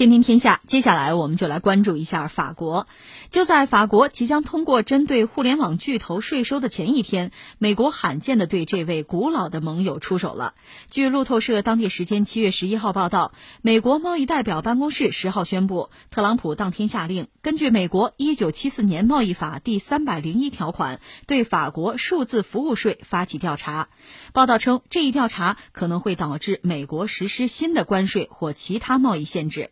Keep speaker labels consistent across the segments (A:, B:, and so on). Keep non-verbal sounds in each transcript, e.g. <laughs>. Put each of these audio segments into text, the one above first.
A: 天天天下，接下来我们就来关注一下法国。就在法国即将通过针对互联网巨头税收的前一天，美国罕见的对这位古老的盟友出手了。据路透社当地时间七月十一号报道，美国贸易代表办公室十号宣布，特朗普当天下令，根据美国一九七四年贸易法第三百零一条款，对法国数字服务税发起调查。报道称，这一调查可能会导致美国实施新的关税或其他贸易限制。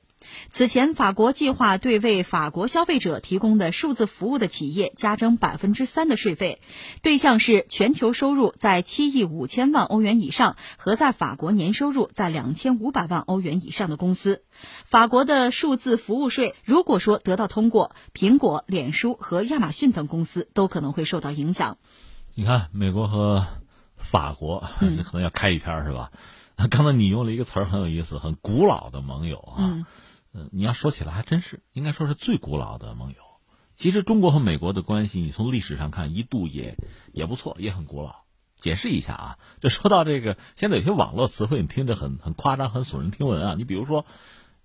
A: 此前，法国计划对为法国消费者提供的数字服务的企业加征百分之三的税费，对象是全球收入在七亿五千万欧元以上和在法国年收入在两千五百万欧元以上的公司。法国的数字服务税如果说得到通过，苹果、脸书和亚马逊等公司都可能会受到影响。
B: 你看，美国和法国可能要开一篇是吧？<laughs> 刚才你用了一个词儿很有意思，很古老的盟友啊。嗯，你要说起来还真是，应该说是最古老的盟友。其实中国和美国的关系，你从历史上看，一度也也不错，也很古老。解释一下啊，这说到这个，现在有些网络词汇，你听着很很夸张，很耸人听闻啊。你比如说，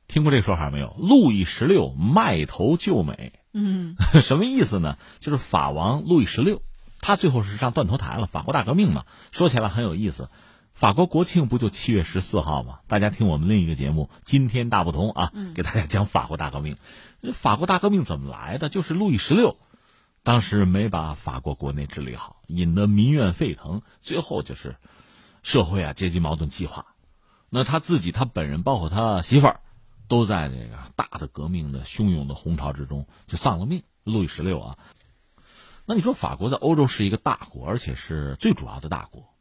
B: 听过这个说法没有？路易十六卖头救美，
A: 嗯，<laughs>
B: 什么意思呢？就是法王路易十六，他最后是上断头台了，法国大革命嘛。说起来很有意思。法国国庆不就七月十四号吗？大家听我们另一个节目《今天大不同》啊，给大家讲法国大革命。法国大革命怎么来的？就是路易十六当时没把法国国内治理好，引得民怨沸腾，最后就是社会啊阶级矛盾激化。那他自己、他本人，包括他媳妇儿，都在这个大的革命的汹涌的洪潮之中就丧了命。路易十六啊，那你说法国在欧洲是一个大国，而且是最主要的大国。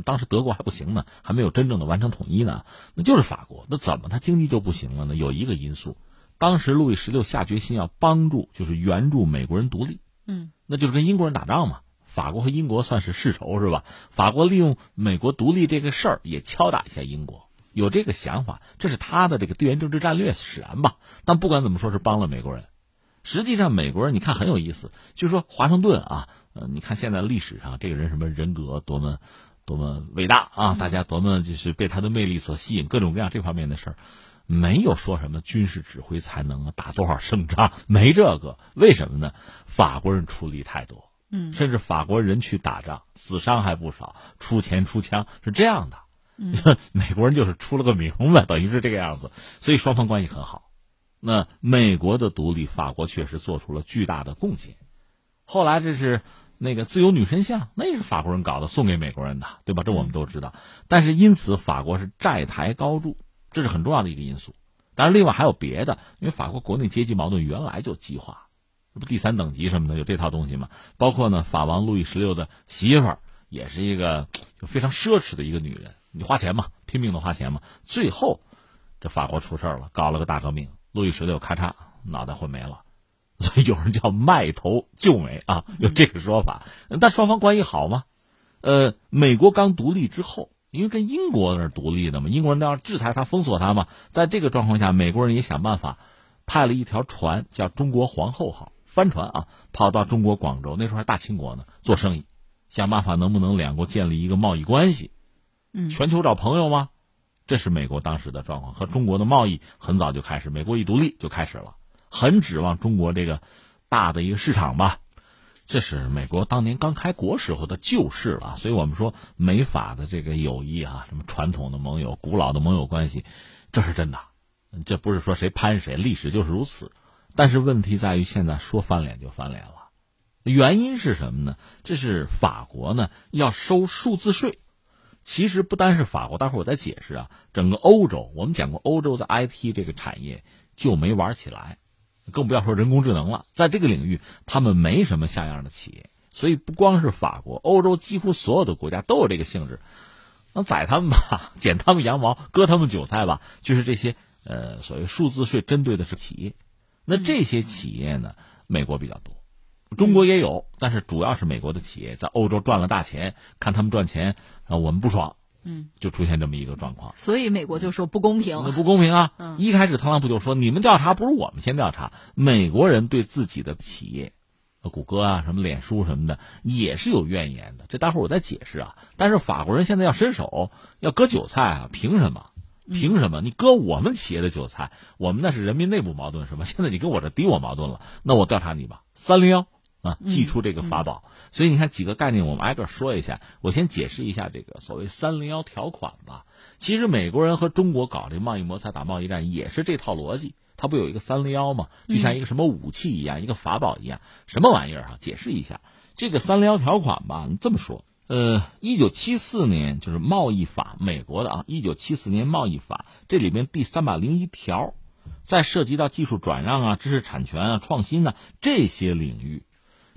B: 当时德国还不行呢，还没有真正的完成统一呢，那就是法国。那怎么他经济就不行了呢？有一个因素，当时路易十六下决心要帮助，就是援助美国人独立。
A: 嗯，
B: 那就是跟英国人打仗嘛。法国和英国算是世仇是吧？法国利用美国独立这个事儿也敲打一下英国，有这个想法，这是他的这个地缘政治战略使然吧。但不管怎么说，是帮了美国人。实际上，美国人你看很有意思，就说华盛顿啊，呃，你看现在历史上这个人什么人格多么。多么伟大啊！大家多么就是被他的魅力所吸引，各种各样这方面的事儿，没有说什么军事指挥才能啊，打多少胜仗，没这个。为什么呢？法国人出力太多，
A: 嗯，
B: 甚至法国人去打仗，死伤还不少，出钱出枪是这样的。
A: 嗯，<laughs>
B: 美国人就是出了个名吧，等于是这个样子，所以双方关系很好。那美国的独立，法国确实做出了巨大的贡献。后来这是。那个自由女神像，那也是法国人搞的，送给美国人的，对吧？这我们都知道。但是因此，法国是债台高筑，这是很重要的一个因素。当然，另外还有别的，因为法国国内阶级矛盾原来就激化，这不第三等级什么的有这套东西吗？包括呢，法王路易十六的媳妇儿也是一个就非常奢侈的一个女人，你花钱嘛，拼命的花钱嘛。最后，这法国出事了，搞了个大革命，路易十六咔嚓脑袋混没了。所以有人叫卖头救美啊，有这个说法。但双方关系好吗？呃，美国刚独立之后，因为跟英国那是独立的嘛，英国人都要制裁他、封锁他嘛。在这个状况下，美国人也想办法派了一条船，叫“中国皇后号”帆船啊，跑到中国广州，那时候还大清国呢，做生意，想办法能不能两国建立一个贸易关系。
A: 嗯，
B: 全球找朋友吗？这是美国当时的状况，和中国的贸易很早就开始，美国一独立就开始了。很指望中国这个大的一个市场吧，这是美国当年刚开国时候的旧事了。所以我们说美法的这个友谊啊，什么传统的盟友、古老的盟友关系，这是真的。这不是说谁攀谁，历史就是如此。但是问题在于现在说翻脸就翻脸了，原因是什么呢？这是法国呢要收数字税。其实不单是法国，待会儿我再解释啊。整个欧洲，我们讲过，欧洲的 IT 这个产业就没玩起来。更不要说人工智能了，在这个领域，他们没什么像样的企业，所以不光是法国，欧洲几乎所有的国家都有这个性质，能宰他们吧，<laughs> 剪他们羊毛，割他们韭菜吧，就是这些呃所谓数字税针对的是企业，那这些企业呢，美国比较多，中国也有，但是主要是美国的企业在欧洲赚了大钱，看他们赚钱，啊，我们不爽。
A: 嗯，
B: 就出现这么一个状况，
A: 所以美国就说不公平，
B: 那不公平啊！一开始特朗普就说，你们调查不如我们先调查。美国人对自己的企业，谷歌啊，什么脸书什么的，也是有怨言的。这待会儿我再解释啊。但是法国人现在要伸手要割韭菜啊，凭什么？凭什么？你割我们企业的韭菜，我们那是人民内部矛盾是吧？现在你跟我这敌我矛盾了，那我调查你吧。三零幺啊，祭出这个法宝。所以你看几个概念，我们挨个说一下。我先解释一下这个所谓三零幺条款吧。其实美国人和中国搞这贸易摩擦、打贸易战也是这套逻辑。它不有一个三零幺吗？就像一个什么武器一样，一个法宝一样，什么玩意儿啊？解释一下这个三零幺条款吧。这么说。呃，一九七四年就是贸易法，美国的啊，一九七四年贸易法这里边第三百零一条，在涉及到技术转让啊、知识产权啊、创新啊这些领域，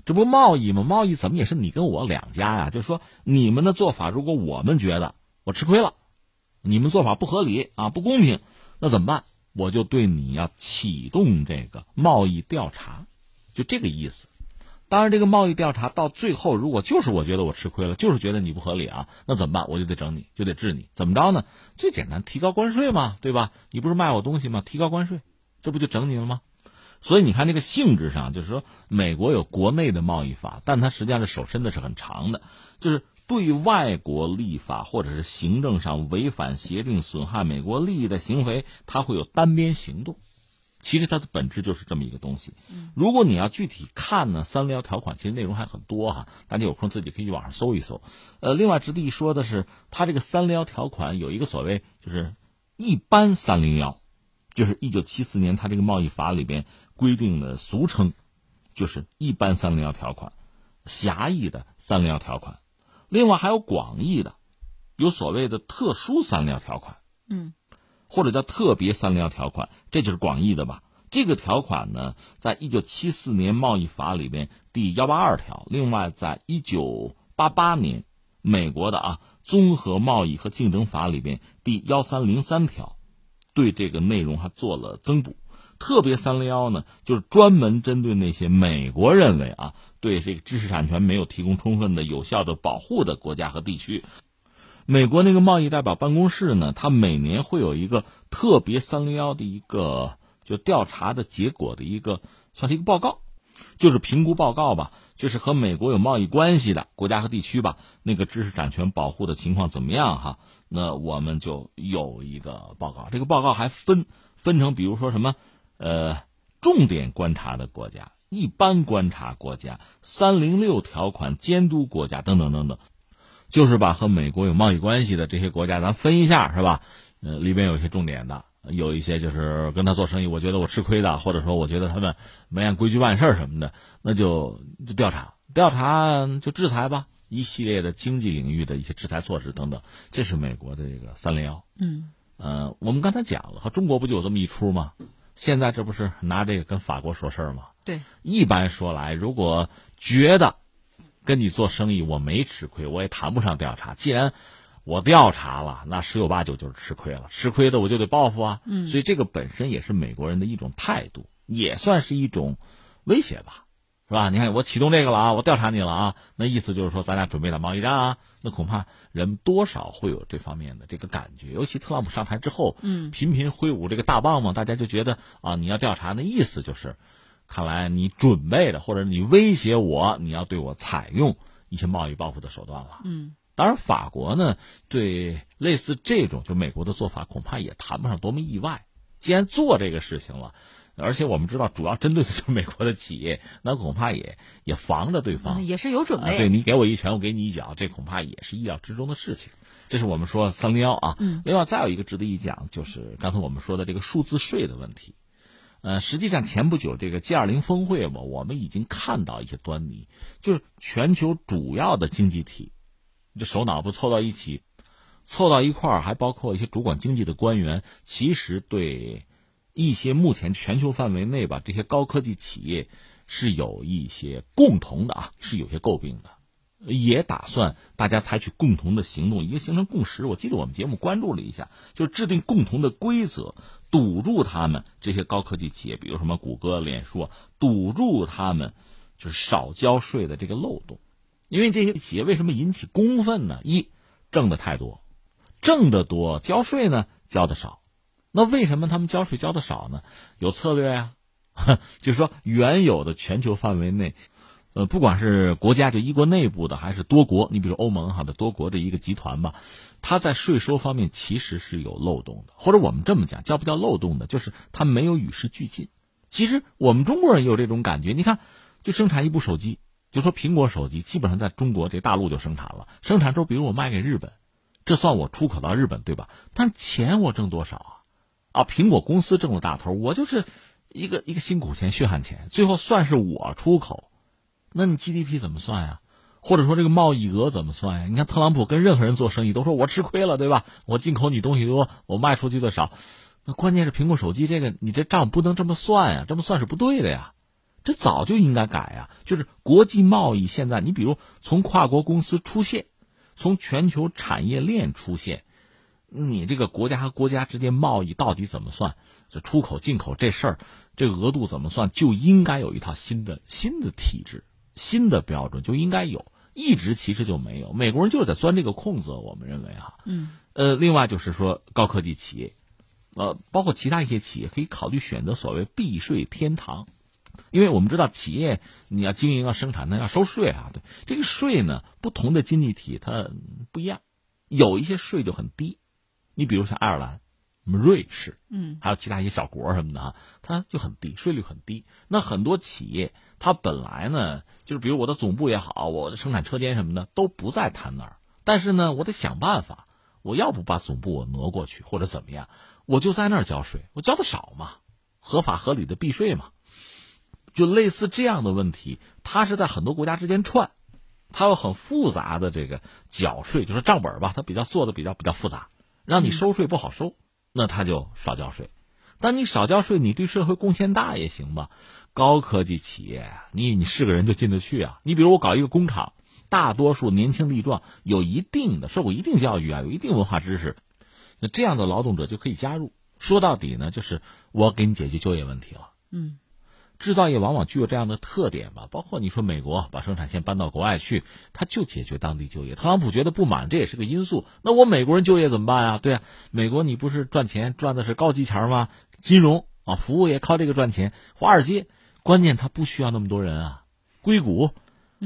B: 这不贸易吗？贸易怎么也是你跟我两家呀？就是说你们的做法，如果我们觉得我吃亏了，你们做法不合理啊、不公平，那怎么办？我就对你要启动这个贸易调查，就这个意思。当然，这个贸易调查到最后，如果就是我觉得我吃亏了，就是觉得你不合理啊，那怎么办？我就得整你，就得治你。怎么着呢？最简单，提高关税嘛，对吧？你不是卖我东西吗？提高关税，这不就整你了吗？所以你看，这个性质上，就是说，美国有国内的贸易法，但它实际上是手伸的是很长的，就是对外国立法或者是行政上违反协定、损害美国利益的行为，它会有单边行动。其实它的本质就是这么一个东西。如果你要具体看呢，三零幺条款其实内容还很多哈，大家有空自己可以去网上搜一搜。呃，另外值得一说的是，它这个三零幺条款有一个所谓就是一般三零幺，就是一九七四年它这个贸易法里边规定的俗称，就是一般三零幺条款，狭义的三零幺条款。另外还有广义的，有所谓的特殊三零幺条款。
A: 嗯。
B: 或者叫特别三零幺条款，这就是广义的吧？这个条款呢，在一九七四年贸易法里边第幺八二条，另外在一九八八年美国的啊综合贸易和竞争法里边第幺三零三条，对这个内容还做了增补。特别三零幺呢，就是专门针对那些美国认为啊对这个知识产权没有提供充分的有效的保护的国家和地区。美国那个贸易代表办公室呢，它每年会有一个特别三零幺的一个就调查的结果的一个算是一个报告，就是评估报告吧，就是和美国有贸易关系的国家和地区吧，那个知识产权保护的情况怎么样哈？那我们就有一个报告，这个报告还分分成，比如说什么呃重点观察的国家、一般观察国家、三零六条款监督国家等等等等。就是把和美国有贸易关系的这些国家，咱分一下是吧？呃，里边有一些重点的，有一些就是跟他做生意，我觉得我吃亏的，或者说我觉得他们没按规矩办事什么的，那就就调查，调查就制裁吧，一系列的经济领域的一些制裁措施等等。这是美国的这个三零幺。
A: 嗯，
B: 呃，我们刚才讲了，和中国不就有这么一出吗？现在这不是拿这个跟法国说事儿吗？
A: 对，
B: 一般说来，如果觉得。跟你做生意，我没吃亏，我也谈不上调查。既然我调查了，那十有八九就是吃亏了。吃亏的我就得报复啊。
A: 嗯，
B: 所以这个本身也是美国人的一种态度，也算是一种威胁吧，是吧？你看我启动这个了啊，我调查你了啊，那意思就是说咱俩准备打贸易战啊。那恐怕人多少会有这方面的这个感觉。尤其特朗普上台之后，
A: 嗯，
B: 频频挥舞这个大棒嘛，大家就觉得啊，你要调查，那意思就是。看来你准备的，或者你威胁我，你要对我采用一些贸易报复的手段了。
A: 嗯，
B: 当然，法国呢，对类似这种就美国的做法，恐怕也谈不上多么意外。既然做这个事情了，而且我们知道主要针对的是美国的企业，那恐怕也也防着对方，
A: 也是有准备。
B: 对你给我一拳，我给你一脚，这恐怕也是意料之中的事情。这是我们说三零幺啊。
A: 嗯。
B: 另外，再有一个值得一讲，就是刚才我们说的这个数字税的问题。呃，实际上前不久这个 G 二零峰会嘛，我们已经看到一些端倪，就是全球主要的经济体，这首脑不凑到一起，凑到一块儿，还包括一些主管经济的官员，其实对一些目前全球范围内吧这些高科技企业是有一些共同的啊，是有些诟病的。也打算大家采取共同的行动，已经形成共识。我记得我们节目关注了一下，就制定共同的规则，堵住他们这些高科技企业，比如什么谷歌、脸书，堵住他们就是少交税的这个漏洞。因为这些企业为什么引起公愤呢？一挣的太多，挣得多，交税呢交的少。那为什么他们交税交的少呢？有策略呀，<laughs> 就是说原有的全球范围内。呃，不管是国家就一国内部的，还是多国，你比如欧盟哈的多国的一个集团吧，它在税收方面其实是有漏洞的，或者我们这么讲，叫不叫漏洞的，就是它没有与时俱进。其实我们中国人有这种感觉，你看，就生产一部手机，就说苹果手机，基本上在中国这大陆就生产了，生产之后，比如我卖给日本，这算我出口到日本，对吧？但钱我挣多少啊？啊，苹果公司挣了大头，我就是一个一个辛苦钱、血汗钱，最后算是我出口，那你 GDP 怎么算呀？或者说这个贸易额怎么算呀？你看特朗普跟任何人做生意都说我吃亏了，对吧？我进口你东西多，我卖出去的少。那关键是苹果手机这个，你这账不能这么算呀，这么算是不对的呀，这早就应该改呀。就是国际贸易现在，你比如从跨国公司出现，从全球产业链出现，你这个国家和国家之间贸易到底怎么算？这出口进口这事儿，这个额度怎么算？就应该有一套新的新的体制、新的标准，就应该有。一直其实就没有，美国人就是在钻这个空子。我们认为哈，
A: 嗯，
B: 呃，另外就是说高科技企业。呃，包括其他一些企业可以考虑选择所谓避税天堂，因为我们知道企业你要经营要生产，那要收税啊。对这个税呢，不同的经济体它不一样，有一些税就很低。你比如像爱尔兰、瑞士，
A: 嗯，
B: 还有其他一些小国什么的啊，它就很低，税率很低。那很多企业它本来呢，就是比如我的总部也好，我的生产车间什么的都不在它那儿，但是呢，我得想办法，我要不把总部我挪过去，或者怎么样。我就在那儿交税，我交的少嘛，合法合理的避税嘛，就类似这样的问题，它是在很多国家之间串，它有很复杂的这个缴税，就是账本吧，它比较做的比较比较复杂，让你收税不好收，那他就少交税。但你少交税，你对社会贡献大也行吧？高科技企业，你你是个人就进得去啊？你比如我搞一个工厂，大多数年轻力壮，有一定的受过一定教育啊，有一定文化知识。那这样的劳动者就可以加入。说到底呢，就是我给你解决就业问题了。
A: 嗯，
B: 制造业往往具有这样的特点吧。包括你说美国把生产线搬到国外去，他就解决当地就业。特朗普觉得不满，这也是个因素。那我美国人就业怎么办呀？对啊，美国你不是赚钱赚的是高级钱吗？金融啊，服务业靠这个赚钱。华尔街关键他不需要那么多人啊。硅谷，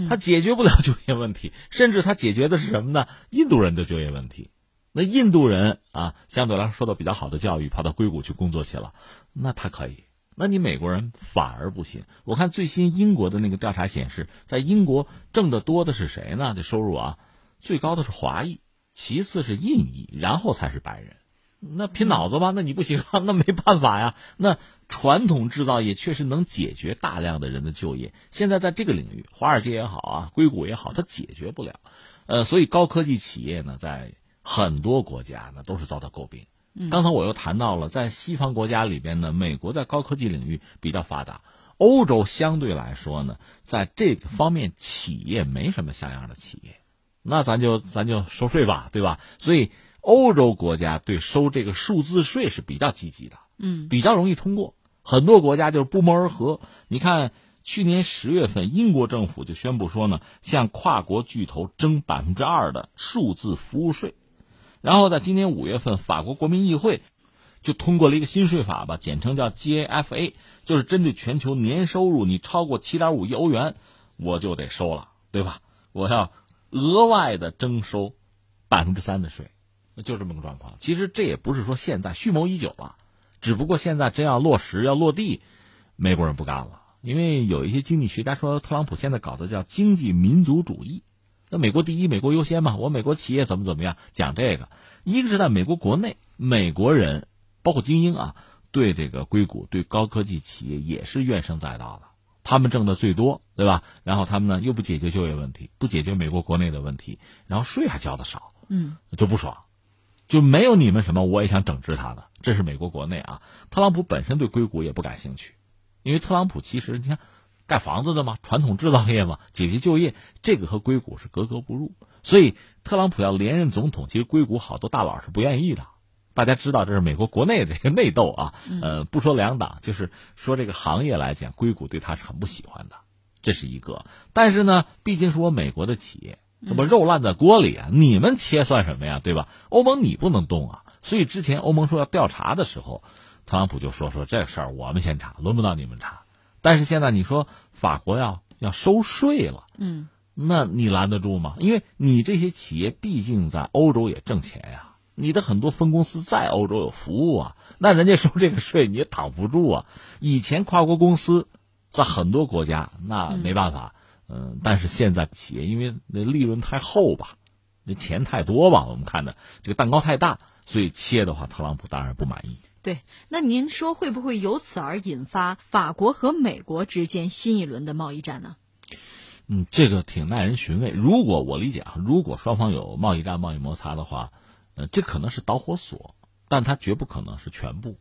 B: 他解决不了就业问题，甚至他解决的是什么呢？印度人的就业问题。那印度人啊，相对来说受到比较好的教育，跑到硅谷去工作去了，那他可以。那你美国人反而不行。我看最新英国的那个调查显示，在英国挣得多的是谁呢？这收入啊，最高的是华裔，其次是印裔，然后才是白人。那拼脑子吧，那你不行啊，<laughs> 那没办法呀。那传统制造业确实能解决大量的人的就业，现在在这个领域，华尔街也好啊，硅谷也好，它解决不了。呃，所以高科技企业呢，在很多国家呢都是遭到诟病。刚才我又谈到了，在西方国家里边呢，美国在高科技领域比较发达，欧洲相对来说呢，在这个方面企业没什么像样的企业。那咱就咱就收税吧，对吧？所以欧洲国家对收这个数字税是比较积极的，
A: 嗯，
B: 比较容易通过。很多国家就是不谋而合。你看，去年十月份，英国政府就宣布说呢，向跨国巨头征百分之二的数字服务税。然后在今年五月份，法国国民议会就通过了一个新税法吧，简称叫 GAFA，就是针对全球年收入你超过七点五亿欧元，我就得收了，对吧？我要额外的征收百分之三的税，就这么个状况。其实这也不是说现在蓄谋已久了，只不过现在真要落实要落地，美国人不干了，因为有一些经济学家说，特朗普现在搞的叫经济民族主义。那美国第一，美国优先嘛？我美国企业怎么怎么样？讲这个，一个是在美国国内，美国人包括精英啊，对这个硅谷、对高科技企业也是怨声载道的。他们挣的最多，对吧？然后他们呢又不解决就业问题，不解决美国国内的问题，然后税还交的少，
A: 嗯，
B: 就不爽，就没有你们什么，我也想整治他的。这是美国国内啊。特朗普本身对硅谷也不感兴趣，因为特朗普其实你看。盖房子的吗，传统制造业吗，解决就业，这个和硅谷是格格不入。所以特朗普要连任总统，其实硅谷好多大佬是不愿意的。大家知道这是美国国内的这 <laughs> 个内斗啊，呃，不说两党，就是说这个行业来讲，硅谷对他是很不喜欢的，这是一个。但是呢，毕竟是我美国的企业，那么肉烂在锅里啊，你们切算什么呀，对吧？欧盟你不能动啊。所以之前欧盟说要调查的时候，特朗普就说说这事儿我们先查，轮不到你们查。但是现在你说法国要要收税了。
A: 嗯，
B: 那你拦得住吗？因为你这些企业毕竟在欧洲也挣钱呀，你的很多分公司在欧洲有服务啊，那人家收这个税你也挡不住啊。以前跨国公司在很多国家那没办法，嗯，但是现在企业因为那利润太厚吧，那钱太多吧，我们看着这个蛋糕太大，所以切的话，特朗普当然不满意。
A: 对，那您说会不会由此而引发法国和美国之间新一轮的贸易战呢？
B: 嗯，这个挺耐人寻味。如果我理解啊，如果双方有贸易战、贸易摩擦的话，呃，这可能是导火索，但它绝不可能是全部，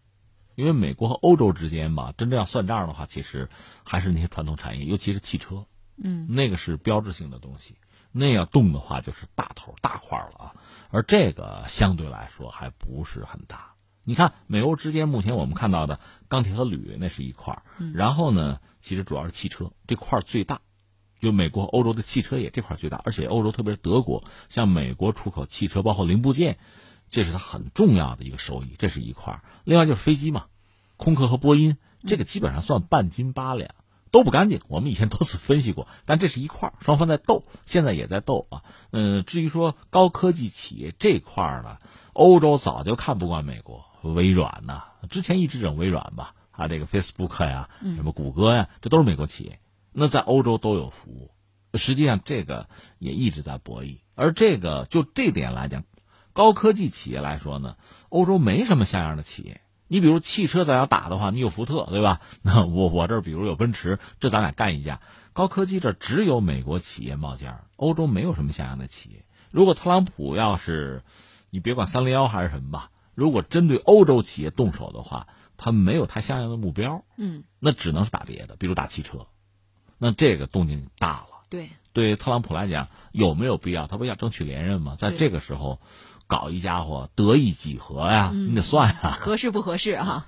B: 因为美国和欧洲之间吧，真正要算账的话，其实还是那些传统产业，尤其是汽车，
A: 嗯，
B: 那个是标志性的东西，那要动的话就是大头大块了啊，而这个相对来说还不是很大。你看，美欧之间目前我们看到的钢铁和铝那是一块儿，然后呢，其实主要是汽车这块最大。就美国、欧洲的汽车业这块最大，而且欧洲特别是德国向美国出口汽车，包括零部件，这是它很重要的一个收益，这是一块。另外就是飞机嘛，空客和波音，这个基本上算半斤八两，都不干净。我们以前多次分析过，但这是一块，双方在斗，现在也在斗啊。嗯，至于说高科技企业这块呢，欧洲早就看不惯美国，微软呐，之前一直整微软吧，啊，这个 Facebook 呀，什么谷歌呀，这都是美国企业。那在欧洲都有服务，实际上这个也一直在博弈。而这个就这点来讲，高科技企业来说呢，欧洲没什么像样的企业。你比如汽车，咱要打的话，你有福特，对吧？<laughs> 那我我这儿比如有奔驰，这咱俩干一架。高科技这只有美国企业冒尖儿，欧洲没有什么像样的企业。如果特朗普要是，你别管三零幺还是什么吧，如果针对欧洲企业动手的话，他没有他相应的目标，
A: 嗯，
B: 那只能是打别的，比如打汽车。那这个动静大了，
A: 对，
B: 对特朗普来讲有没有必要？他不要争取连任吗？在这个时候，搞一家伙得意几何呀？你得算呀，
A: 合适不合适哈？